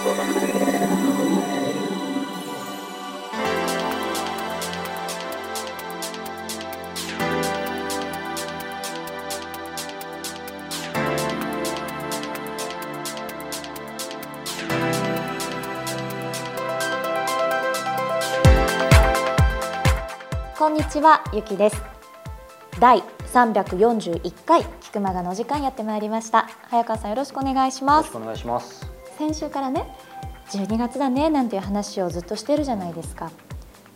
こんにちはゆきです。第341回菊間がの時間やってまいりました。早川さんよろしくお願いします。よろしくお願いします。先週からね12月だねなんていう話をずっとしてるじゃないですか。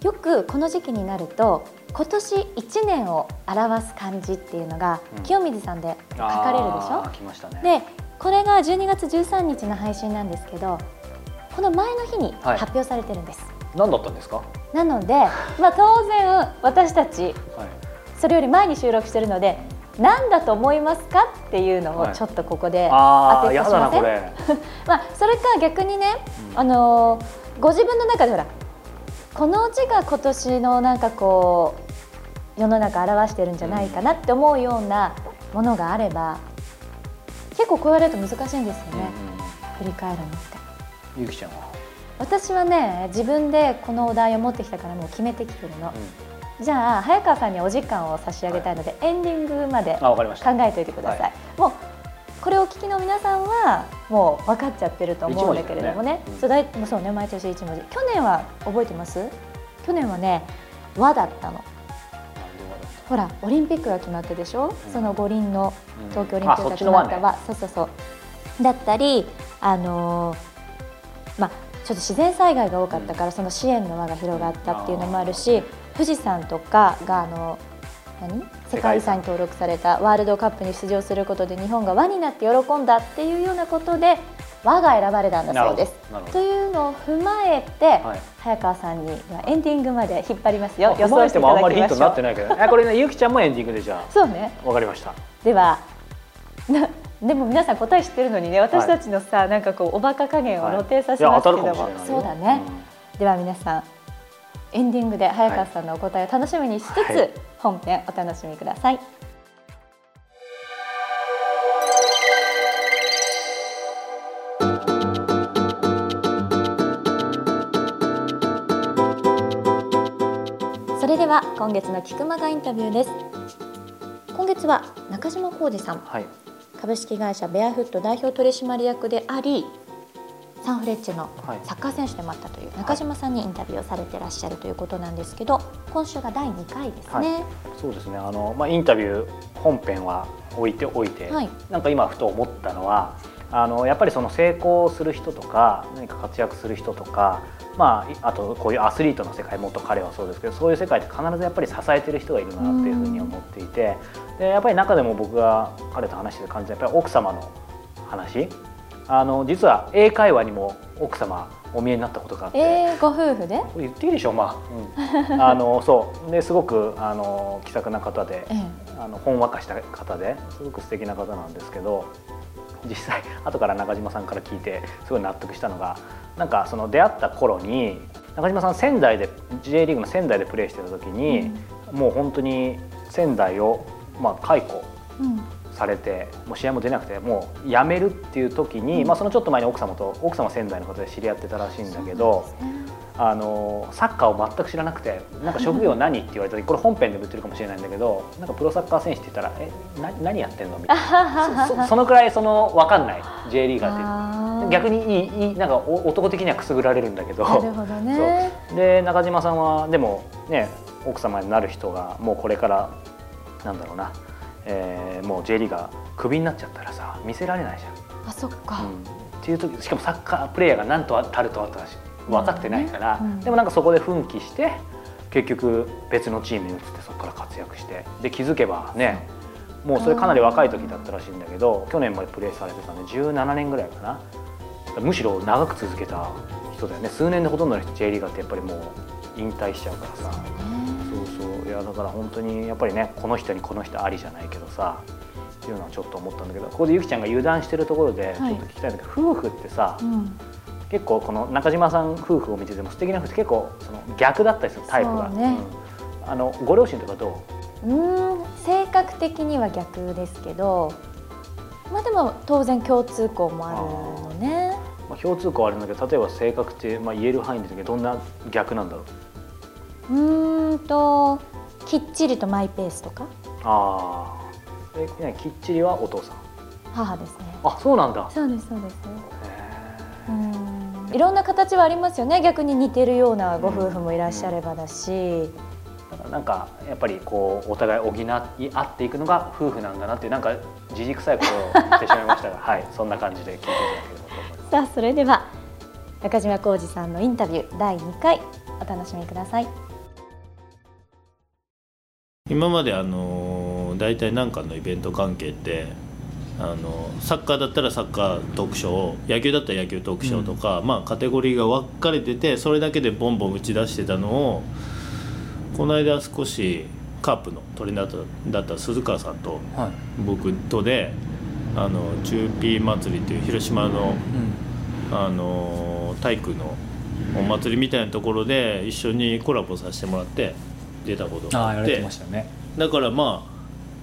よくこの時期になると今年1年を表す漢字っていうのが、うん。清水さんで書かれるでしょ？ね。でこれが12月13日の配信なんですけどこの前の日にはい。発表されてるんです、何だったんですか？なので、まあ、当然私たちはい。それより前に収録してるので何だと思いますかっていうのをはい。ちょっとここであ当てさせません、まあ、それか逆にね、うん。あのーご自分の中でほらこの字が今年のなんかこう世の中表してるんじゃないかなって思うようなものがあれば結構こう言われると難しいんですよね、振り返るのって。うんゆきちゃんは？私はね自分でこのお題を持ってきたからもう決めてきてるの、じゃあ早川さんにお時間を差し上げたいので、エンディングまで考えておいてください、もうこれをお聞きの皆さんはもう分かっちゃってると思うんだけれどもね。ね。うん。そうだいもうそうね毎年一文字。去年は覚えてます？去年はね和だったの。ほらオリンピックが決まってでしょ、うん。その五輪のうん。東京オリンピックが決まった和、そうそうそう。だったりあのーまあちょっと自然災害が多かったから、その支援の輪が広がったっていうのもあるし、富士山とかがあの何？世界遺産に登録されたワールドカップに出場することで日本が輪になって喜んだっていうようなことで輪が選ばれたんだそうです。というのを踏まえて、はい。早川さんにはエンディングまで引っ張りますよ。あ踏まえてもあんまりヒントになってないけどあこれねゆきちゃんもエンディングでじゃそうね。あわかりました。ではなでも皆さん答え知ってるのにね私たちのさ、なんかこうおバカ加減を露呈させますけども、い。や当たるかもしれないよ。そうだね、では皆さんエンディングで早川さんのお答えを楽しみにしつつ、はい。本編お楽しみください。それでは今月の菊間がインタビューです。今月は中島浩二さん。はい。株式会社ベアフット代表取締役でありサンフレッチェのはい。サッカー選手でもあったという中島さんにインタビューをされてらっしゃるということなんですけど今週が第2回ですね。そうですね。あの、まあ、インタビュー本編は置いておいて、はい。なんか今ふと思ったのはあのやっぱりその成功する人とか何か活躍する人とか、まあい、あとこういうアスリートの世界もっと彼はそうですけどそういう世界って必ずやっぱり支えてる人がいるなっていうふうに思っていてでやっぱり中でも僕が彼と話してる感じはやっぱり奥様の話あの実は英会話にも奥様お見えになったことがあって。えー、ご夫婦で、言っていいでしょうまあ、うん、あの そう。ですごくあの気さくな方でえあのほんわかした方ですごく素敵な方なんですけど実際後から中島さんから聞いてすごい納得したのがなんかその出会った頃に中島さん仙台で J リーグの仙台でプレーしてた時に、もう本当に仙台を、まあ、解雇うんされてもう試合も出なくてもう辞めるっていう時に、うん。まあ、そのちょっと前に奥様と奥様は仙台の方で知り合ってたらしいんだけど。ね。あのサッカーを全く知らなくてなんか職業何って言われた時 これ本編でも言ってるかもしれないんだけどなんかプロサッカー選手って言ったら「えな何やってんの?」みたいな。そそそのくらいその分かんない。J リーガーって。あー。逆にいいいいなんかお男的にはくすぐられるんだけど。なるほどね。で中島さんはでもね奥様になる人がもうこれからなんだろうな、えーもう J リーガークビになっちゃったらさ見せられないじゃん。あそっか、うん。っていう時しかもサッカープレーヤーが何とたるとはとは分かってないから、うんでもなんかそこで奮起して結局別のチームに移ってそこから活躍してで気づけばねもうそれかなり若い時だったらしいんだけど去年までプレーされてたんで17年ぐらいかな。むしろ長く続けた人だよね。数年でほとんどの人 J リーガーってやっぱりもう引退しちゃうからさそういやだから本当にやっぱりねこの人にこの人ありじゃないけどさっていうのはちょっと思ったんだけどここでゆきちゃんが油断してるところでちょっと聞きたいんだけど、夫婦ってさ、うん。結構この中島さん夫婦を見てても素敵な夫婦って結構その逆だったりするタイプが、ね。うん。あのご両親とかどう？うーん性格的には逆ですけどまあでも当然共通項もあるのね。まあ、共通項あるんだけど例えば性格って、まあ、言える範囲でどんな逆なんだろう？うーんときっちりとマイペースとか？ああきっちりはお父さん？母ですね。あそうなんだ。そうですそうです。へうん。いろんな形はありますよね。逆に似てるようなご夫婦もいらっしゃればだし、ーだからなんかやっぱりこうお互い補い合っていくのが夫婦なんだなっていうなんかじじくさいことを言ってしまいましたが。はいそんな感じで聞いていただければと思います。さあそれでは中島浩二さんのインタビュー第2回お楽しみください今まであの大体何かのイベント関係ってあのサッカーだったらサッカートークショー野球だったら野球トークショーとか、まあ、カテゴリーが分かれててそれだけでボンボン打ち出してたのをこの間少しカープのトレーナーだった鈴川さんとはい。僕とであの中ピー祭りという広島のあの体育のお祭りみたいなところで一緒にコラボさせてもらって出たことがあって。だからまあ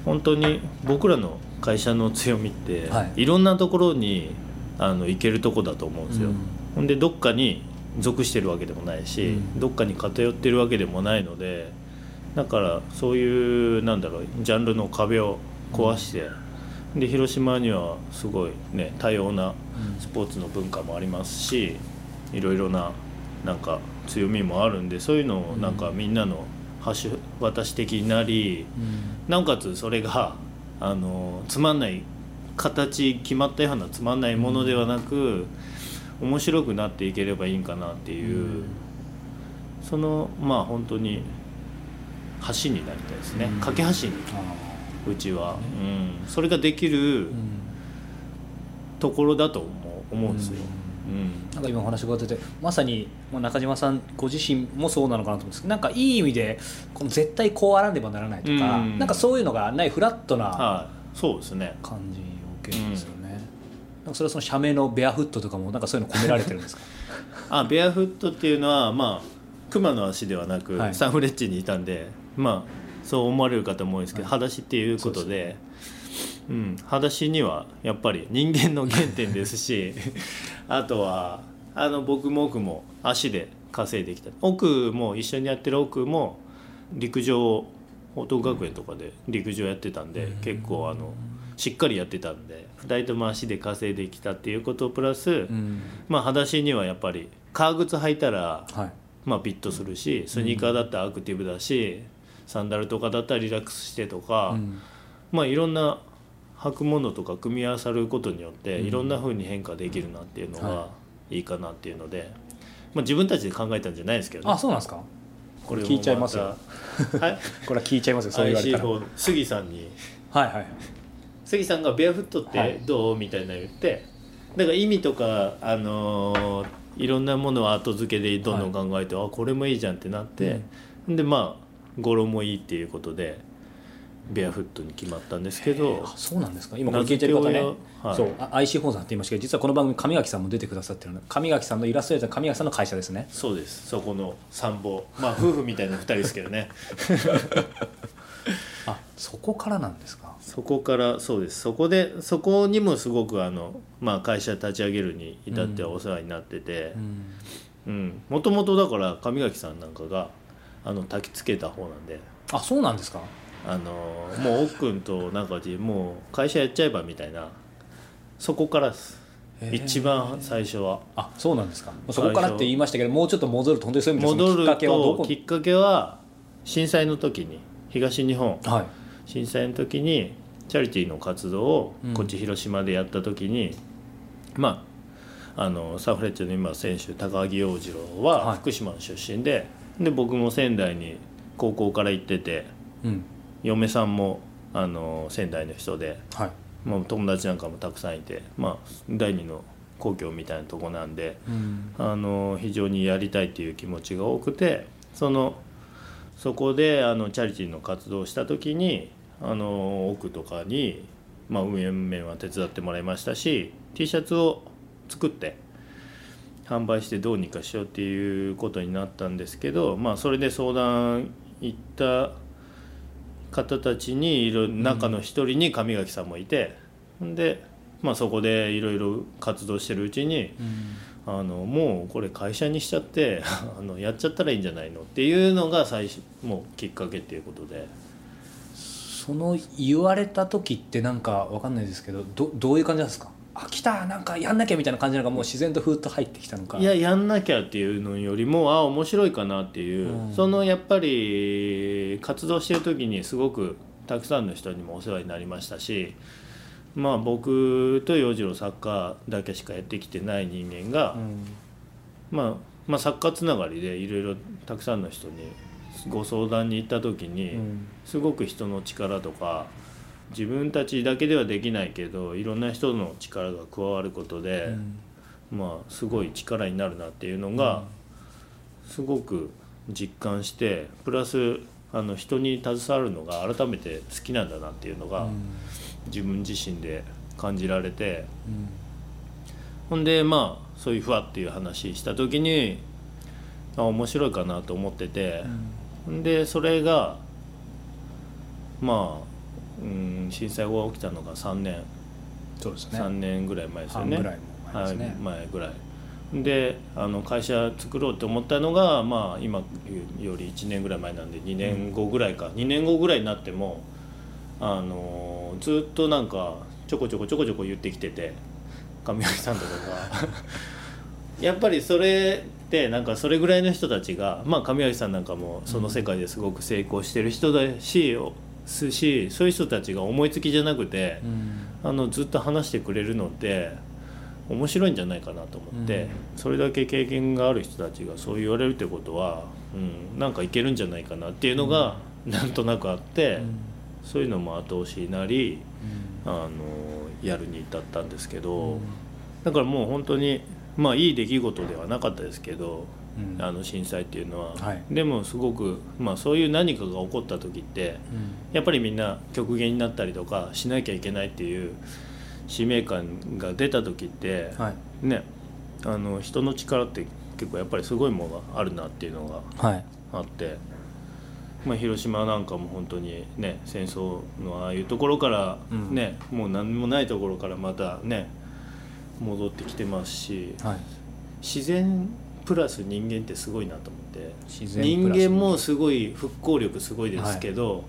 本当に僕らの会社の強みって、はい。い、ろんなところにあの行けるとこだと思うんですよ、うん。ほんでどっかに属してるわけでもないし、うん。どっかに偏ってるわけでもないのでだからそういうなんだろうジャンルの壁を壊して、で広島にはすごいね多様なスポーツの文化もありますしいろいろななんか強みもあるんでそういうのをなんかみんなの橋渡し的になり、なおかつそれがあのつまんない形決まったようなつまんないものではなく、面白くなっていければいいんかなっていう、そのまあ本当に橋になりたいですね、架け橋にうちは、うん、それができるところだと思う思うんですよ、うん。なんか今お話伺っててまさにまあ中島さんご自身もそうなのかなと思うんですけどなんかいい意味でこの絶対こうあらねばならないとか、うん。なんかそういうのがないフラットなはいそうですね。感じを受けるんですよね、なんかそれはその社名のベアフットとかもなんかそういうの込められてるんですか？あベアフットっていうのはまあ熊の足ではなく、はい。サンフレッチェにいたんでまあそう思われる方も多いですけど、裸足っていうことでうん、裸足にはやっぱり人間の原点ですし あとはあの僕も奥も足で稼いできた。奥も一緒にやってる奥も陸上報徳学園とかで陸上やってたんで結構あのしっかりやってたんで2人とも足で稼いできたっていうことプラス、うん。まあ裸足にはやっぱり革靴履いたら、はい。まあ、ピッとするしスニーカーだったらアクティブだし、サンダルとかだったらリラックスしてとか、うんまあいろんな履くものとか組み合わさることによってうん。いろんな風に変化できるなっていうのがはい。いかなっていうので、まあ、自分たちで考えたんじゃないですけどね。あそうなんですか？これも聞いちゃいますよ。はい。これは聞いちゃいますよそう言われたら。はい IC4 杉さんに。はい杉さんが「ベアフットっはい。てどう?」みたいなの言ってだから意味とか、あのーいろんなものを後付けでどんどん考えて、あこれもいいじゃんってなって、でまあ語呂もいいっていうことでベアフットに決まったんですけどあそうなんですか。今これ聞いてる方ね、はい。そうあ IC 本山って言いましたけど実はこの番組上垣さんも出てくださってるの上垣さんのイラストレーター上垣さんの会社ですね。そうです。そこの参謀。まあ夫婦みたいな2人ですけどね。あそこからなんですか。そこからそうです。そこでそこにもすごくあの、まあ、会社立ち上げるに至ってはお世話になってて。うん。もともとだから上垣さんなんかがあの焚きつけた方なんで。あそうなんですかあのもう奥君と中地もう会社やっちゃえばみたいな。そこからです。一番最初は。あそうなんですか。そこからって言いましたけどもうちょっと戻ると本当にそういう意味できっかけはどこ？ときっかけは震災の時に東日本。はい。震災の時にチャリティーの活動をうん。こっち広島でやった時に、まああのサンフレッチェの今選手高木洋次郎ははい。福島の出身で、で僕も仙台に高校から行っててうん嫁さんもあの仙台の人で、はい。まあ、友達なんかもたくさんいて、まあ、第二の故郷みたいなとこなんでうん。あの非常にやりたいっていう気持ちが多くてそのそこであのチャリティーの活動をした時にあの奥とかに、まあ、運営面は手伝ってもらいましたし T シャツを作って販売してどうにかしようっていうことになったんですけど、まあ、それで相談行った方たちにいる中の一人に上垣さんもいて、ん、でまあ、そこでいろいろ活動してるうちにあのもうこれ会社にしちゃって あのやっちゃったらいいんじゃないのっていうのが最初もうきっかけっていうことで。その言われた時ってなんかわかんないですけどどどういう感じなんですか？あ来たなんかやんなきゃみたいな感じなのかもう自然とふーっと入ってきたのか。いややんなきゃっていうのよりもあ面白いかなっていう、うん。そのやっぱり活動してる時にすごくたくさんの人にもお世話になりましたしまあ僕と洋次郎サッカーだけしかやってきてない人間が、うん。まあ、まあサッカーつながりでいろいろたくさんの人にご相談に行った時に、うん。すごく人の力とか自分たちだけではできないけどいろんな人の力が加わることで、まあすごい力になるなっていうのがすごく実感してプラスあの人に携わるのが改めて好きなんだなっていうのが自分自身で感じられて。ほんでまあそういうふわっていう話した時にあ面白いかなと思ってて、ほん。でそれがまあ、うん、震災が起きたのが3年。そうですね。3年ぐらい前ですよね。半ぐらいも前ですね。はい、前ぐらい。であの会社作ろうと思ったのが、まあ、今より1年ぐらい前なんで2年後ぐらいか、2年後ぐらいになってもあのずっとなんかちょこちょこちょこちょこ言ってきてて上脇さんとかが。やっぱりそれってなんかそれぐらいの人たちがまあ上脇さんなんかもその世界ですごく成功してる人だし、すしそういう人たちが思いつきじゃなくて。あのずっと話してくれるのって面白いんじゃないかなと思って、それだけ経験がある人たちがそう言われるってことは、うん、なんかいけるんじゃないかなっていうのがなんとなくあって、そういうのも後押しになり、あのやるに至ったんですけど、だからもう本当にまあいい出来事ではなかったですけど、うんあの震災っていうのは、はい。でもすごく、まあ、そういう何かが起こった時って、やっぱりみんな極限になったりとかしなきゃいけないっていう使命感が出た時って、はい。ねあの人の力って結構やっぱりすごいものがあるなっていうのがはい。あって、まあ、広島なんかも本当にね戦争のああいうところからうん。ね、もう何もないところからまたね戻ってきてますしはい。自然プラス人間ってすごいなと思って。自然人間もすごい復興力すごいですけど、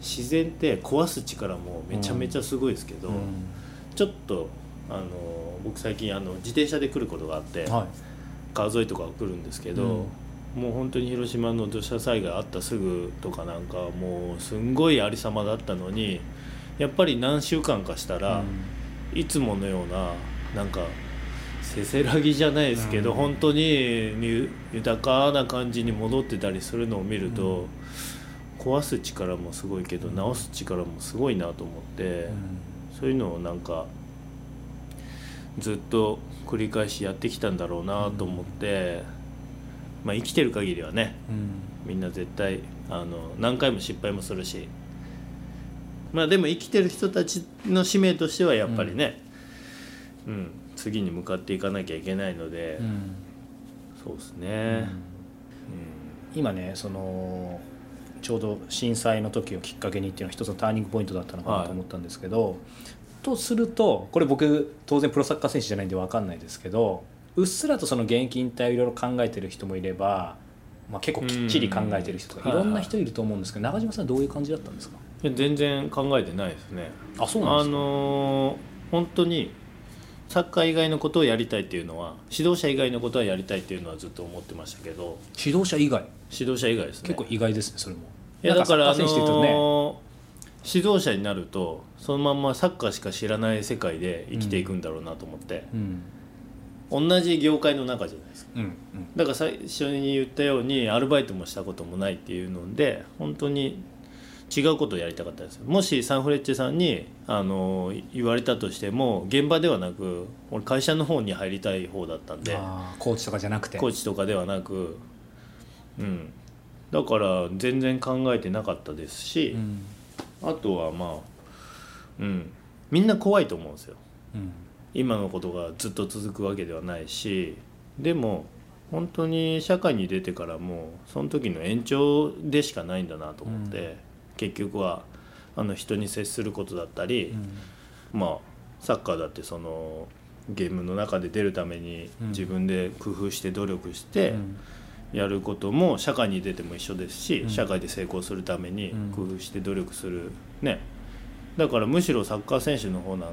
自然って壊す力もめちゃめちゃすごいですけど、うん。ちょっとあの僕最近あの自転車で来ることがあって、はい。川沿いとか来るんですけど、もう本当に広島の土砂災害あったすぐとかなんかもうすんごいありさまだったのにやっぱり何週間かしたら、いつものようななんかせせらぎじゃないですけど、うん。本当にゆ豊かな感じに戻ってたりするのを見ると、壊す力もすごいけど直す力もすごいなと思って、そういうのをなんかずっと繰り返しやってきたんだろうなと思って、まあ、生きてる限りはねみんな絶対あの何回も失敗もするしまあでも生きてる人たちの使命としてはやっぱりね、うん次に向かっていかなきゃいけないので、うんそうですね、今ねそのちょうど震災の時をきっかけにっていうのは一つのターニングポイントだったのかなと思ったんですけど、とするとこれ僕当然プロサッカー選手じゃないんで分かんないですけどうっすらとその現役引退をいろいろ考えてる人もいれば、まあ、結構きっちり考えてる人とかうん。いろんな人いると思うんですけど中島さんどういう感じだったんですか？全然考えてないですね。あそうなんですか？あのー本当にサッカー以外のことをやりたいっていうのは指導者以外のことはやりたいっていうのはずっと思ってましたけど指導者以外？指導者以外ですね。結構意外ですねそれも。いやだから、あのー指導者になるとそのまんまサッカーしか知らない世界で生きていくんだろうなと思って、うん。同じ業界の中じゃないですか。うんうん。だから最初に言ったようにアルバイトもしたこともないっていうので本当に違うことをやりたかったですよ。もしサンフレッチェさんにあの言われたとしても現場ではなく俺会社の方に入りたい方だったんで。コーチとかじゃなくて。コーチとかではなく。うん。だから全然考えてなかったですし、うん。あとはまあうん。みんな怖いと思うんですよ。うん。今のことがずっと続くわけではないしでも本当に社会に出てからもその時の延長でしかないんだなと思って、結局はあの人に接することだったり、まあサッカーだってそのゲームの中で出るためにうん。自分で工夫して努力してうん。やることも社会に出ても一緒ですし、うん。社会で成功するためにうん。工夫して努力する。ね。だからむしろサッカー選手の方なん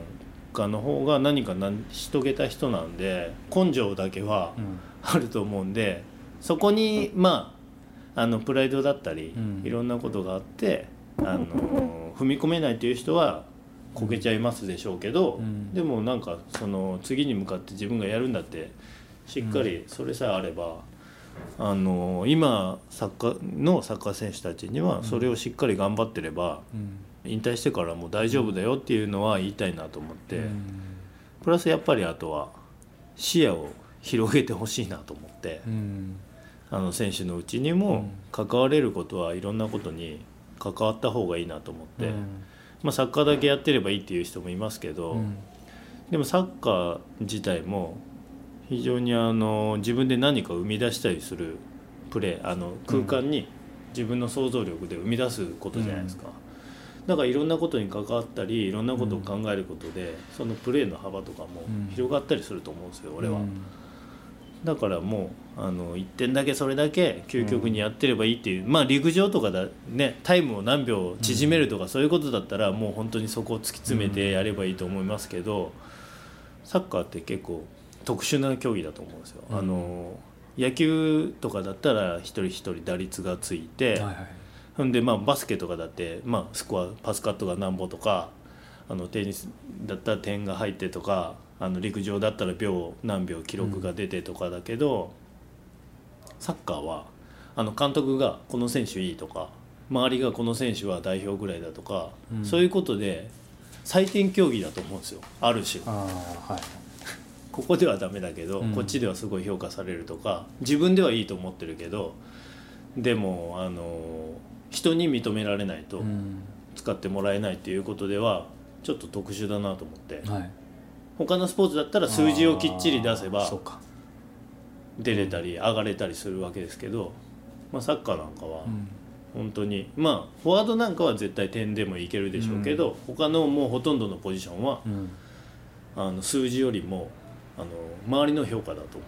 かの方が何か成し遂げた人なんで根性だけはうん。あると思うんでそこにまああのプライドだったり、うん。いろんなことがあってあの踏み込めないという人はこけちゃいますでしょうけど、うん。でもなんかその次に向かって自分がやるんだってしっかりそれさえあれば、あの今サッカーのサッカー選手たちにはそれをしっかり頑張ってればうん。引退してからもう大丈夫だよっていうのは言いたいなと思って。うん。プラスやっぱりあとは視野を広げてほしいなと思ってうん。あの選手のうちにも関われることはいろんなことに関わった方がいいなと思って、まあ、サッカーだけやってればいいっていう人もいますけど、うん。でもサッカー自体も非常にあの自分で何か生み出したりするプレーあの空間に自分の想像力で生み出すことじゃないですか。だからいろんなことに関わったりいろんなことを考えることで、そのプレーの幅とかもうん。広がったりすると思うんですよ、俺は。うん。だからもうあの1点だけそれだけ究極にやってればいいっていう、まあ陸上とかだねタイムを何秒縮めるとかそういうことだったらもう本当にそこを突き詰めてやればいいと思いますけど、サッカーって結構特殊な競技だと思うんですよ。うん。あの野球とかだったら一人一人打率がついて、はいはいほんでまあバスケとかだって、まあ、スコアパスカットが何本とかあのテニスだったら点が入ってとかあの陸上だったら秒何秒記録が出てとかだけど、サッカーはあの監督がこの選手いいとか周りがこの選手は代表ぐらいだとか、うん。そういうことで採点競技だと思うんですよ。ある種。はい。ここではダメだけど、うん。こっちではすごい評価されるとか自分ではいいと思ってるけどでもあの人に認められないとうん。使ってもらえないっていうことではちょっと特殊だなと思って。はい。他のスポーツだったら数字をきっちり出せばそうか出れたり上がれたりするわけですけど、まあ、サッカーなんかはうん。本当にまあフォワードなんかは絶対点でもいけるでしょうけど、他のもうほとんどのポジションはうん。あの数字よりもあの周りの評価だと思う。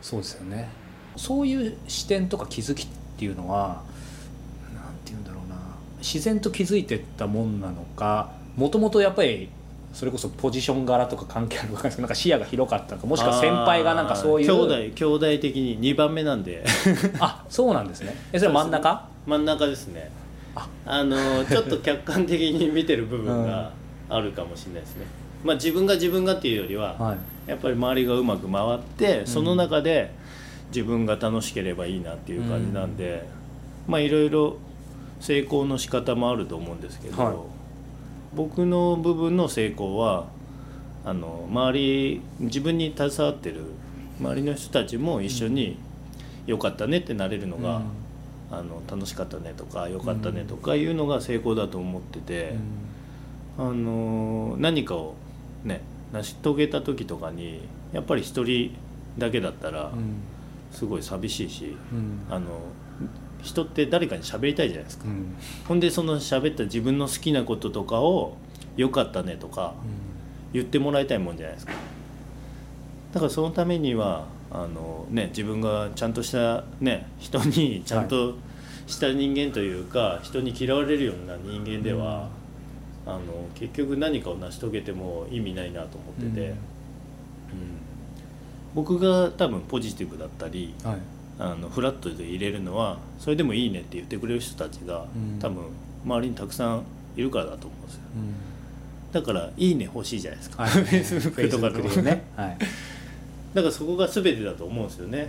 そうですよね。そういう視点とか気づきっていうのはなんて言うんだろうな。自然と気づいてったもんなのかもともとやっぱりそれこそポジション柄とか関係あるのかなんか視野が広かったのかもしくは先輩がなんかそういう兄弟兄弟的に2番目なんで。あそうなんですね。えそれは真ん中？真ん中ですね。あ。あのちょっと客観的に見てる部分があるかもしれないですね、まあ自分が自分がっていうよりは、はい。やっぱり周りがうまく回ってその中で自分が楽しければいいなっていう感じなんで、まあいろいろ成功の仕方もあると思うんですけど、はい僕の部分の成功はあの周り自分に携わってる周りの人たちも一緒に「よかったね」ってなれるのが、あの楽しかったねとかよかったねとかいうのが成功だと思ってて。あの何かをね成し遂げた時とかにやっぱり一人だけだったらうん。すごい寂しいし、うん。あの人って誰かに喋りたいじゃないですか、うん。ほんでその喋った自分の好きなこととかを「よかったね」とか言ってもらいたいもんじゃないですか。だからそのためにはあの、ね、自分がちゃんとした、ね、人にちゃんとした人間というか、人に嫌われるような人間では、あの結局何かを成し遂げても意味ないなと思ってて、うん。うん。僕が多分ポジティブだったりはいあのフラットで入れるのはそれでもいいねって言ってくれる人たちが、うん。多分周りにたくさんいるからだと思うんですよ。うん。だから「いいね」欲しいじゃないですか、はい。Facebook とかで Facebook もでね。はい。だからそこが全てだと思うんですよね、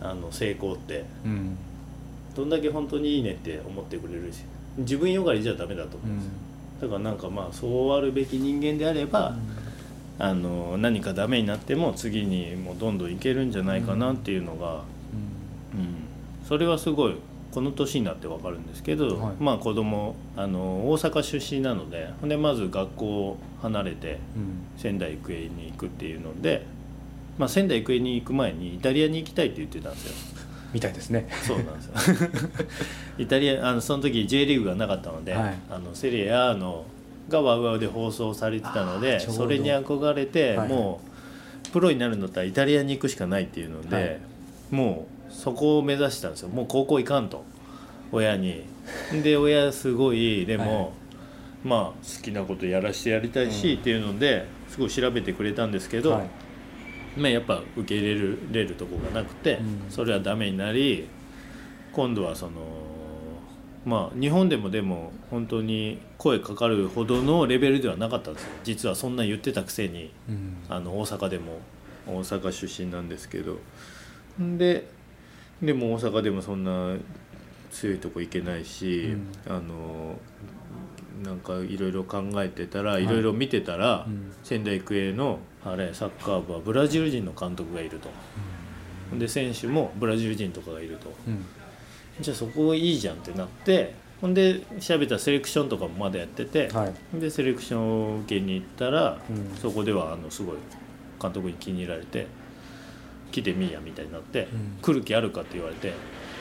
うん。あの成功って。うん。どんだけ本当にいいねって思ってくれるし。自分よがりじゃダメだと思ううんですよ、ん。だからなんかまあそうあるべき人間であれば、あの何かダメになっても次にもうどんどんいけるんじゃないかなっていうのが、うんそれはすごいこの年になって分かるんですけど、はい。まあ子供あの大阪出身なのででまず学校を離れてうん。仙台育英に行くっていうので、まあ、仙台育英に行く前にイタリアに行きたいって言ってたんですよ。みたいですね。そうなんですよ。イタリアあのその時 J リーグがなかったので、はい。あのセリエ A のがワウワウで放送されてたのでそれに憧れて、はいはい。もうプロになるんだったらイタリアに行くしかないっていうので、はい。もうそこを目指したんですよ。もう高校行かんと。親に。で親すごいでも、はいまあ好きなことやらしてやりたいし、っていうのですごい調べてくれたんですけど、はい。まあ、やっぱ受け入れるれるとこがなくて、うん。それはダメになり今度はそのまあ日本でもでも本当に声かかるほどのレベルではなかったんですよ。実はそんな言ってたくせに。うん。あの大阪でも大阪出身なんですけど。ででも大阪でもそんな強いとこ行けないし、あのなんかいろいろ考えてたらい。いろいろ見てたら、うん。仙台育英のあれサッカー部はブラジル人の監督がいると、で選手もブラジル人とかがいると。うん。じゃあそこいいじゃんってなってほんで調べたらセレクションとかもまだやってて、はい。でセレクションを受けに行ったら、うん。そこではあのすごい監督に気に入られて来てみいやみたいになって、うん。来る気あるかって言われて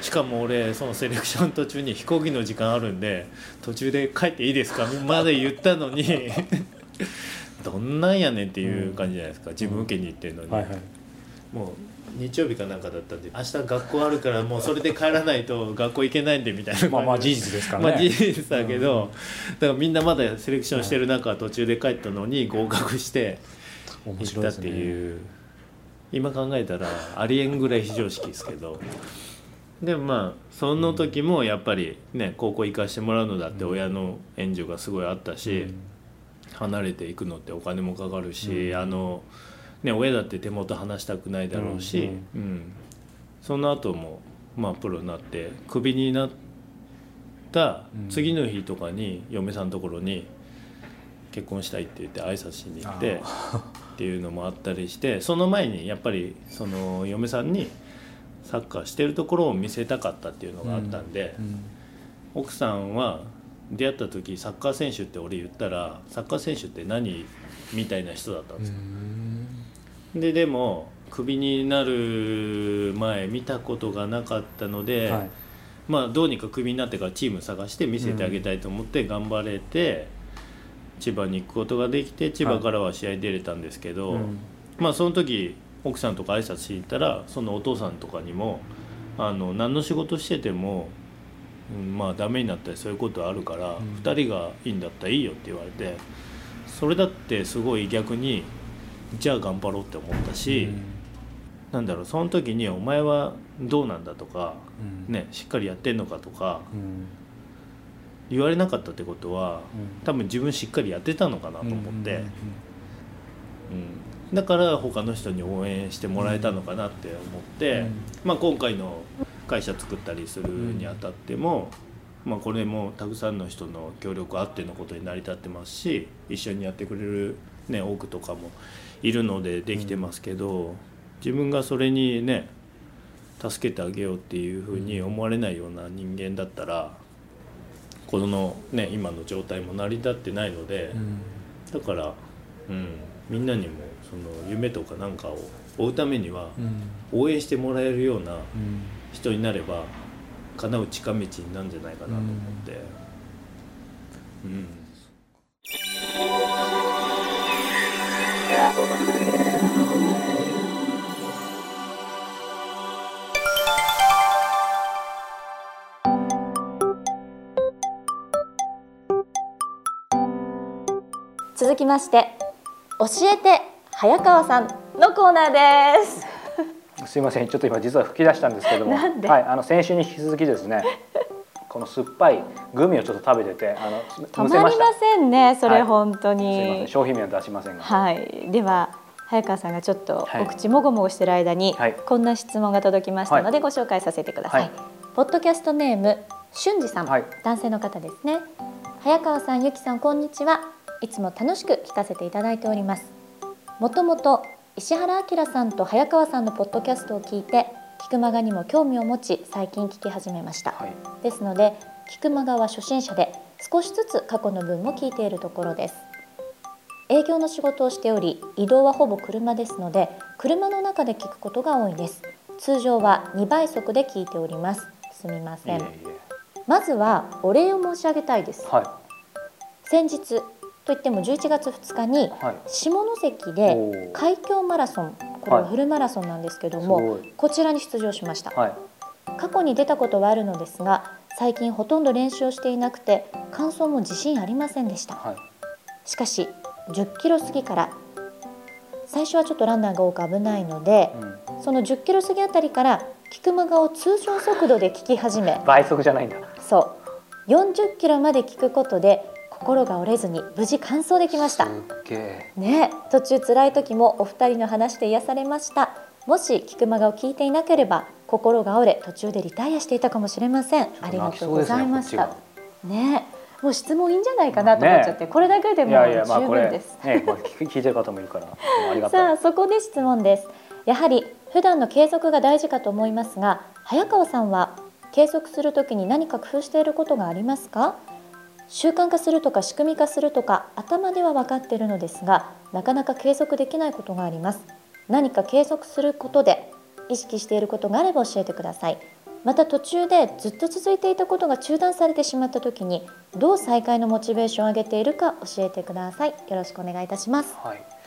しかも俺そのセレクション途中に飛行機の時間あるんで途中で帰っていいですか？まで言ったのに どんなんやねんっていう感じじゃないですか？自分受けに行ってるのに、はいはい。もう日曜日かなんかだったんで明日学校あるからもうそれで帰らないと学校行けないんでみたいなまあまあ事実ですからね。まあ事実だけど、だからみんなまだセレクションしてる中途中で帰ったのに合格して面行ったっていう今考えたらありえんぐらい非常識ですけど。でもまあその時もやっぱりね高校行かしてもらうのだって親の援助がすごいあったし、離れていくのってお金もかかるし、うん。あのね親だって手元離したくないだろうし、うん。その後もまあプロになってクビになった次の日とかに嫁さんのところに結婚したいって言って挨拶しに行ってっていうのもあったりしてその前にやっぱりその嫁さんにサッカーしてるところを見せたかったっていうのがあったんで、うん奥さんは出会った時サッカー選手って俺言ったらサッカー選手って何みたいな人だったんですよ。ででもクビになる前見たことがなかったので、はい。まあどうにかクビになってからチーム探して見せてあげたいと思って頑張れて、千葉に行くことができて千葉からは試合出れたんですけど、うん。まあその時奥さんとか挨拶しに行ったらそのお父さんとかにもあの何の仕事してても、うんまあダメになったりそういうことあるから、うん。2人がいいんだったらいいよって言われてそれだってすごい逆にじゃあ頑張ろうって思ったし、なんだろうその時に「お前はどうなんだ」とか、うん。ね、しっかりやってんのかとかうん言われなかったってことはうん。多分自分しっかりやってたのかなと思って。うん。うんだから他の人に応援してもらえたのかなって思って、うん。まあ、今回の会社作ったりするにあたっても、まあ、これもたくさんの人の協力あってのことに成り立ってますし一緒にやってくれる、ね、多くとかもいるのでできてますけど、自分がそれにね助けてあげようっていうふうに思われないような人間だったらこの、ね、今の状態も成り立ってないので。うん。だから、うん、みんなにもその夢とかなんかを追うためにはうん。応援してもらえるようなうん。人になれば叶う近道になるんじゃないかなと思って、うん続きまして教えて早川さんのコーナーです。すいませんちょっと今実は吹き出したんですけども。はい、あの先週に引き続きですね この酸っぱいグミをちょっと食べててあの止まりませんねそれはい。本当すいませんに商品名は出しませんが、はい。では早川さんがちょっとはい。お口もごもごしてる間に、はい。こんな質問が届きましたのでご紹介させてください、はい。ポッドキャストネーム俊二さん、はい。男性の方ですね。早川さんゆきさんこんにちはいつも楽しく聞かせていただいております。もともと石原明さんと早川さんのポッドキャストを聞いて菊間がにも興味を持ち最近聞き始めました、はい。ですので菊間川初心者で少しずつ過去の分も聞いているところです。営業の仕事をしており移動はほぼ車ですので車の中で聞くことが多いです。通常は2倍速で聞いております。すみません。まずはお礼を申し上げたいです。は先日といっても11月2日にはい。下関おでー。海峡マラソンこれはフルマラソンなんですけどすも、ごい。こちらに出場しました。はい。過去に出たことはあるのですが最近ほとんど練習をしていなくて完走も自信ありませんでした。はい。しかし10キロ過ぎから最初はちょっとランナーが多く危ないのでうん。その10キロ過ぎあたりからキクマガを通常速度で聞き始め倍速じゃないんだ。そう。40キロまで聞くことで心が折れずに無事完走できました。ね途中辛い時もお二人の話で癒されました。もしキクマガを聞いていなければ心が折れ途中でリタイアしていたかもしれません。ありがとうございました。ねもう質問いいんじゃないかなと思っちゃって、これだけでもいやいやまあ十これ分です。ね聞 聞いてる方もいるからさあそこで質問です。やはり普段の継続が大事かと思いますが早川さんは継続するときに何か工夫していることがありますか？習慣化するとか仕組み化するとか頭では分かっているのですがなかなか継続できないことがあります。何か継続することで意識していることがあれば教えてください。また途中でずっと続いていたことが中断されてしまった時にどう再開のモチベーションを上げているか教えてください。よろしくお願いいたします。はい。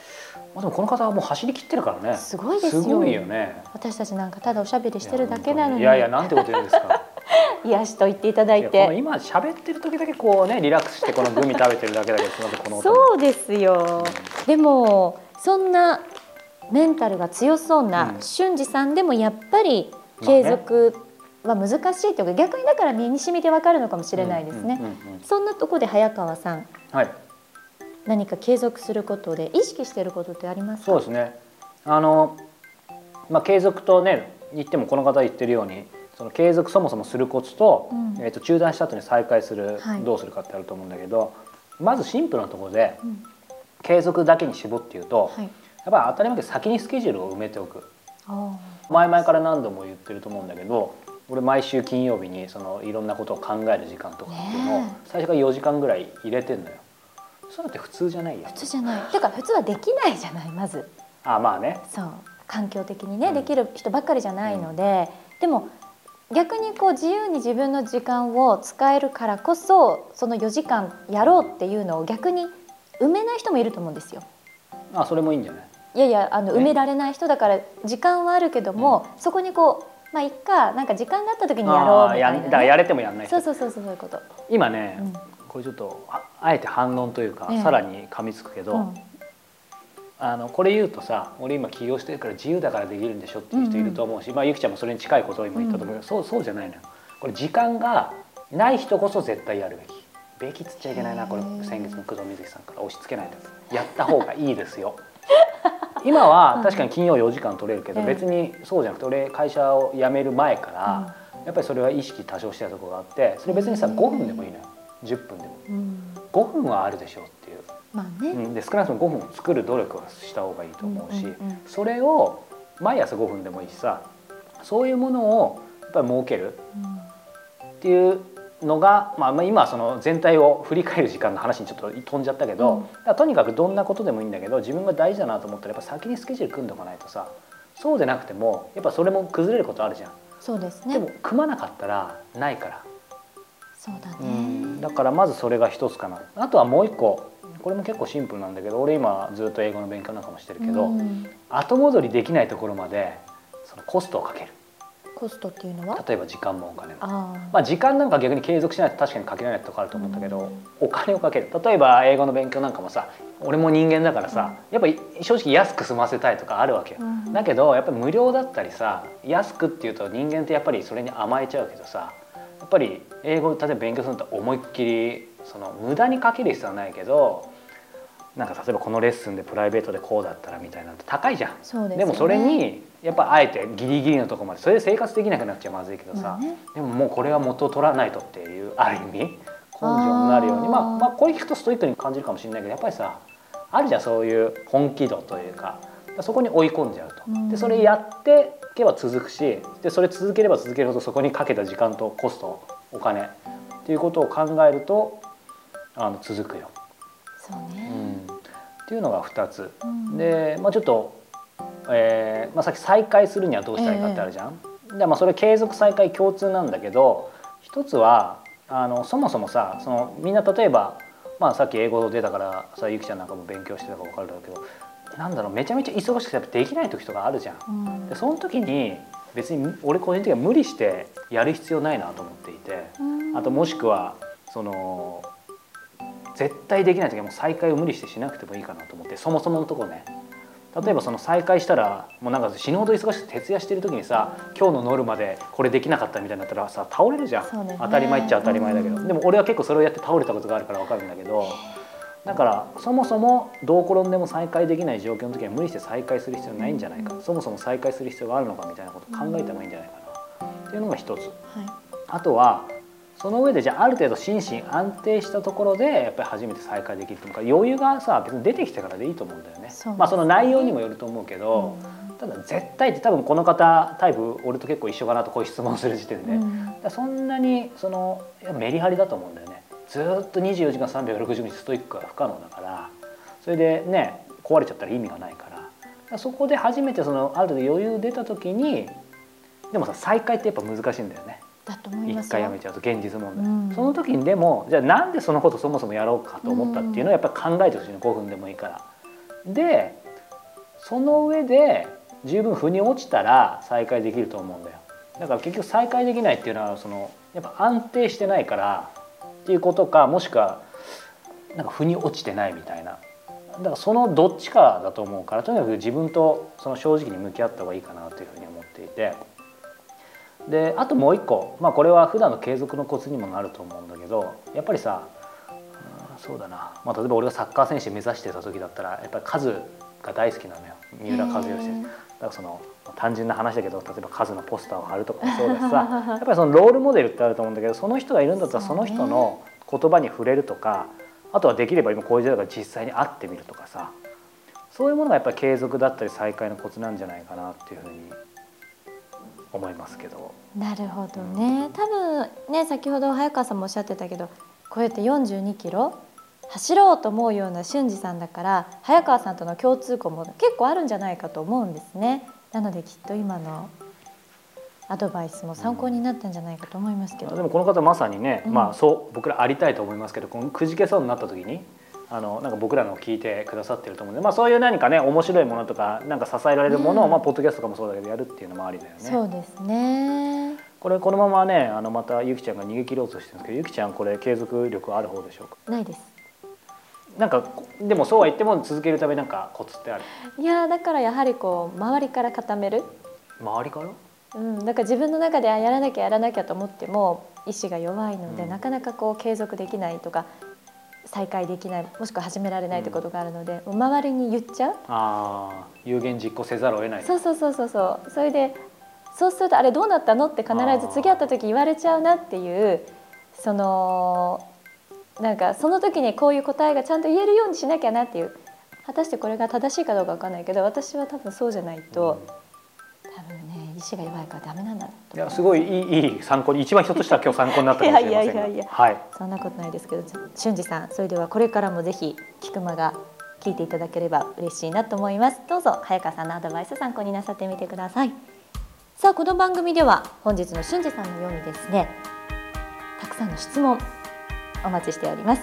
まあでもこの方はもう走り切ってるからね。すごいですよ。すごいよね。私たちなんかただおしゃべりしてるだけなのに。いやいやなんてこと言うんですか。癒しと言っていただいて。今喋ってる時だけこうねリラックスしてこのグミ食べてるだけだけどそうですよ。でもそんなメンタルが強そううなん。俊二さんでもやっぱり継続は難しいというか逆にだから身に染みてわかるのかもしれないですね。うんうんうんうんそんなとこで早川さんはい何か継続することで意識していることってありますか？そうですね。あのまあ継続とね言ってもこの方言ってるようにその継続そもそもするコツと,、うん。えー、と中断した後に再開する、はい。どうするかってあると思うんだけどまずシンプルなところでうん。継続だけに絞って言うと、はい。やっぱり当たり前だけど先にスケジュールを埋めておく。あ前々から何度も言ってると思うんだけど俺毎週金曜日にそのいろんなことを考える時間とかっていうのを最初から4時間ぐらい入れてんのよ。そういうのって普通じゃないよ普。通じゃないてか普通はできないじゃないまずあまあね。そう環境的にね、うんできる人ばっかりじゃないので、でも逆にこう自由に自分の時間を使えるからこそその4時間やろうっていうのを逆に埋めない人もいると思うんですよ。あそれもいいんじゃない？いやいやあのね埋められない人だから時間はあるけども、そこにこうまあいっかなんか時間があった時にやろうみたいな、あーやんだからやれてもやんない人そうそうそうそうそういうこと。今ね、うん。これちょっとああえて反論というか、ええ。さらに噛みつくけど、うん。あのこれ言うとさ俺今起業してるから自由だからできるんでしょっていう人いると思うし、まあゆきちゃんもそれに近いことを今言ったと思うけど、そうそうじゃないのよ。これ時間がない人こそ絶対やるべき。べきっつっちゃいけないなこれ。先月の工藤瑞希さんから押し付けないと。やった方がいいですよ 今は確かに金曜4時間取れるけど、ええ別にそうじゃなくて俺会社を辞める前から、やっぱりそれは意識多少してたところがあってそれ別にさうん。5分でもいいのよ。10分でも。うん。5分はあるでしょうっていう、まあね、うん、で少なくとも5分作る努力はした方がいいと思うし、それを毎朝5分でもいいしさそういうものをやっぱり設けるっていうのが、まあ、まあ今はその全体を振り返る時間の話にちょっと飛んじゃったけど、うん。とにかくどんなことでもいいんだけど自分が大事だなと思ったらやっぱ先にスケジュール組んでおかないとさそうでなくてもやっぱそれも崩れることあるじゃん。そうですね。でも組まなかったらないから。そうだね、うん。だからまずそれが一つかな。あとはもう一個これも結構シンプルなんだけど俺今ずっと英語の勉強なんかもしてるけど、うん。後戻りできないところまでそのコストをかけるコストっていうのは？例えば時間もお金も。あまあ、時間なんか逆に継続しないと確かにかけられないとこあると思うんだけど、うん。お金をかける。例えば英語の勉強なんかもさ俺も人間だからさ、やっぱり正直安く済ませたいとかあるわけよ、うんだけどやっぱり無料だったりさ安くっていうと人間ってやっぱりそれに甘えちゃうけどさやっぱり英語例えば勉強すると思いっきりその無駄にかける必要はないけどなんか例えばこのレッスンでプライベートでこうだったらみたいなのって高いじゃん。でね。もそれにやっぱあえてギリギリのところまでそれで生活できなくなっちゃまずいけどさ、まあね。でももうこれは元を取らないとっていうある意味。根性になるように。まあ、まあこれ聞くとストイックに感じるかもしれないけどやっぱりさあるじゃんそういう本気度というか。そこに追い込んじゃうと。うん。でそれやっていけば続くしでそれ続ければ続けるほどそこにかけた時間とコストお金っていうことを考えるとあの続くよ。そうね、うんっていうのが2つ。うんで、まあ、ちょっと、えーまあ、さっき再開するにはどうしたらいいかってあるじゃん。でまあそれ継続再開共通なんだけど一つはあのそもそもさそのみんな例えばまあさっき英語出たからさゆきちゃんなんかも勉強してたか分かるだろうけどなんだろうめちゃめちゃ忙しくてできない時とかあるじゃん。うんでその時に別に俺個人的には無理してやる必要ないなと思っていてうんあともしくはその絶対できない時はもう再開を無理してしなくてもいいかなと思ってそもそものとこね。例えばその再開したらもうなんか死ぬほど忙しくて徹夜してる時にさ今日のノルマでこれできなかったみたいになったらさ倒れるじゃん、ね。当たり前っちゃ当たり前だけど、うん。でも俺は結構それをやって倒れたことがあるから分かるんだけど。だからそもそもどう転んでも再開できない状況の時は無理して再開する必要ないんじゃないか、そもそも再開する必要があるのかみたいなことを考えてもいいんじゃないかな。っていうのが一つ。はい。あとはその上でじゃあある程度心身安定したところでやっぱり初めて再開できるとか余裕がさ別に出てきてからでいいと思うんだよね。ねまあその内容にもよると思うけど、ただ絶対って多分この方タイプ俺と結構一緒かなとこういう質問する時点で、うんそんなにそのメリハリだと思うんだよね。ずーっと24時間360日ストイックは不可能だからそれでね壊れちゃったら意味がないからだからそこで初めてそのある程度余裕出た時にでもさ再開ってやっぱ難しいんだよね。だと思います一回やめちゃうと現実問題、うんその時にでもじゃあなんでそのことそもそもやろうかと思ったっていうのをやっぱり考えてほしいの5分でもいいから。でその上で十分腑に落ちたら再開できると思うんだよ。だから結局再開できないっていうのはそのやっぱ安定してないからっていうことかもしくはなんか腑に落ちてないみたいな。だからそのどっちかだと思うからとにかく自分とその正直に向き合った方がいいかなというふうに思っていて。であともう一個、まあ、これは普段の継続のコツにもなると思うんだけどやっぱりさうんそうだな、まあ、例えば俺がサッカー選手目指してた時だったらやっぱり数が大好きなのよ。三浦知良選手。だからその単純な話だけど例えば数のポスターを貼るとかもそうだしさ やっぱりそのロールモデルってあると思うんだけどその人がいるんだったらその人の言葉に触れるとかあとはできれば今こういう時代だから実際に会ってみるとかさそういうものがやっぱり継続だったり再開のコツなんじゃないかなっていうふうに思いますけど。なるほどね。多分ね先ほど早川さんもおっしゃってたけどこうやって42キロ走ろうと思うような俊二さんだから早川さんとの共通項も結構あるんじゃないかと思うんですね。なのできっと今のアドバイスも参考になったんじゃないかと思いますけど、でもこの方まさにね、うん。まあそう僕らありたいと思いますけどこのくじけそうになった時にあのなんか僕らのを聞いてくださってると思うんで、まあ、そういう何かね面白いものとかなんか支えられるものを、うん。まあ、ポッドキャストとかもそうだけどやるっていうのもありだよね。そうですね。これこのままねあのまたゆきちゃんが逃げ切ろうとしてるんですけどゆきちゃんこれ継続力ある方でしょうか？ないです。なんかでもそうは言っても続けるためになんかコツってある？いやーだからやはりこう周りから固める。周りから？うん、だから自分の中であやらなきゃやらなきゃと思っても意志が弱いので、うん。なかなかこう継続できないとか再開できないもしくは始められないってことがあるので、もう周りに言っちゃう。ああ有言実行せざるを得ない。そうそうそうそうそう。それでそうするとあれどうなったのって必ず次会った時言われちゃうなっていうそのなんかその時にこういう答えがちゃんと言えるようにしなきゃなっていう。果たしてこれが正しいかどうかわかんないけど私は多分そうじゃないと、多分ね意志が弱いからダメなんだいやすごいいいいい参考に一番ひょっとしたら今日参考になったかもしれませんが。いやいやいやいや。はい。そんなことないですけど俊二さんそれではこれからもぜひ菊間が聞いていただければ嬉しいなと思います。どうぞ早川さんのアドバイス参考になさってみてください。さあこの番組では本日の俊二さんのようにですねたくさんの質問お待ちしております。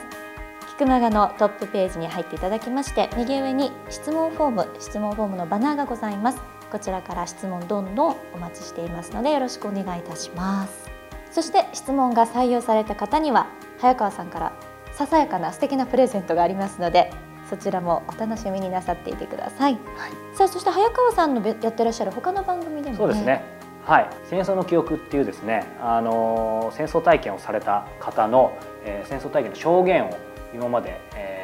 菊間がのトップページに入っていただきまして右上に質問フォーム質問フォームのバナーがございますこちらから質問どんどんお待ちしていますのでよろしくお願いいたします。そして質問が採用された方には早川さんからささやかな素敵なプレゼントがありますのでそちらもお楽しみになさっていてください、さあそして早川さんのべやってらっしゃる他の番組でもね。そうですね。はい、戦争の記憶っていうですね、あのー戦争体験をされた方の、えー戦争体験の証言を今まで、えー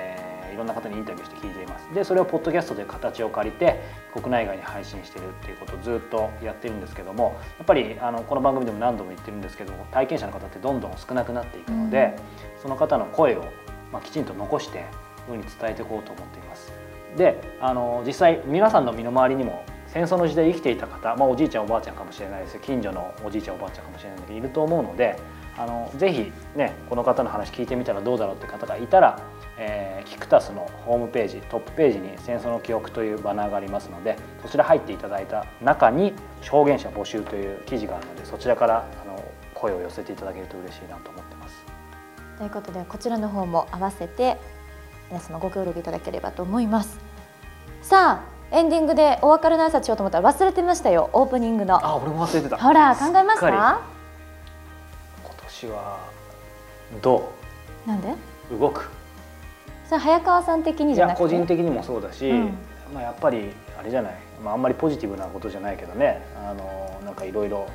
いろんな方にインタビューして聞いています。で、それをポッドキャストという形を借りて国内外に配信しているっていうことをずっとやってるんですけども、やっぱりあのこの番組でも何度も言ってるんですけど、体験者の方ってどんどん少なくなっていくので、その方の声をまあきちんと残して世に伝えていこうと思っています。であの実際皆さんの身の回りにも戦争の時代生きていた方、まあ、おじいちゃんおばあちゃんかもしれないです近所のおじいちゃんおばあちゃんかもしれないんだけどいると思うのであのぜひねこの方の話聞いてみたらどうだろうって方がいたら、えーキクタスのホームページトップページに「戦争の記憶」というバナーがありますのでそちら入っていただいた中に「証言者募集」という記事があるのでそちらからあの声を寄せていただけると嬉しいなと思ってます。ということでこちらの方も合わせて皆様ご協力いただければと思います。さあエンディングでお別れの挨拶しようと思ったら忘れてましたよ。オープニングの。あ俺も忘れてた。ほら考えますか？か今年はどなんで？う動くそれ早川さん的にじゃなくて？個人的にもそうだし、うん。まあ、やっぱりあれじゃない、まあ、あんまりポジティブなことじゃないけどね。あのなんかいろいろ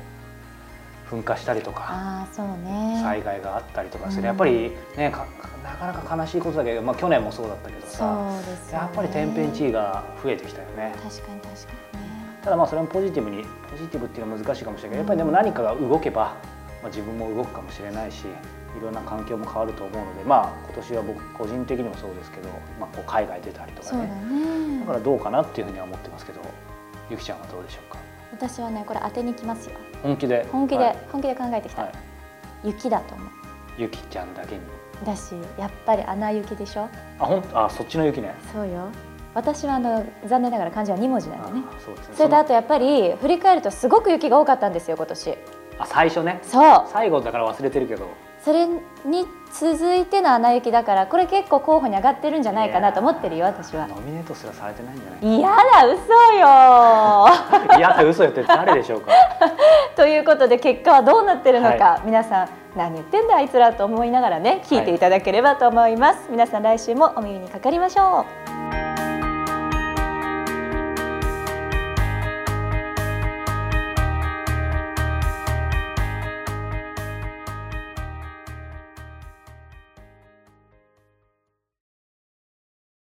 噴火したりとかああそうね。災害があったりとかする、うん。やっぱりねかなかなか悲しいことだけど、まあ、去年もそうだったけどそさね。やっぱり天変地異が増えてきたよね。確かに確かにね。ただまあそれもポジティブにポジティブっていうのは難しいかもしれないけどやっぱりでも何かが動けば、まあ、自分も動くかもしれないしいろんな環境も変わると思うのでまあ今年は僕個人的にもそうですけど、まあ、こう海外出たりとかそうだね。ねだからどうかなっていうふうには思ってますけどゆきちゃんはどうでしょうか？私はねこれ当てにきますよ。本気で？本気で、はい。本気で考えてきた、はい。雪だと思う。ゆきちゃんだけに。だしやっぱり穴雪でしょ？あほんあそっちの雪ね。そうよ。私はあの残念ながら漢字は2文字なんでね。あそうですね。それとあとやっぱり振り返るとすごく雪が多かったんですよ今年。あ最初ね。そう。最後だから忘れてるけどそれに続いての穴雪だからこれ結構候補に上がってるんじゃないかなと思ってるよ私は。ノミネートすらされてないんじゃない嫌だ嘘よ。いや嘘言って誰でしょうか？ということで結果はどうなってるのか、は皆さん何言ってんだあいつらと思いながらね聞いていただければと思います、皆さん来週もお耳にかかりましょう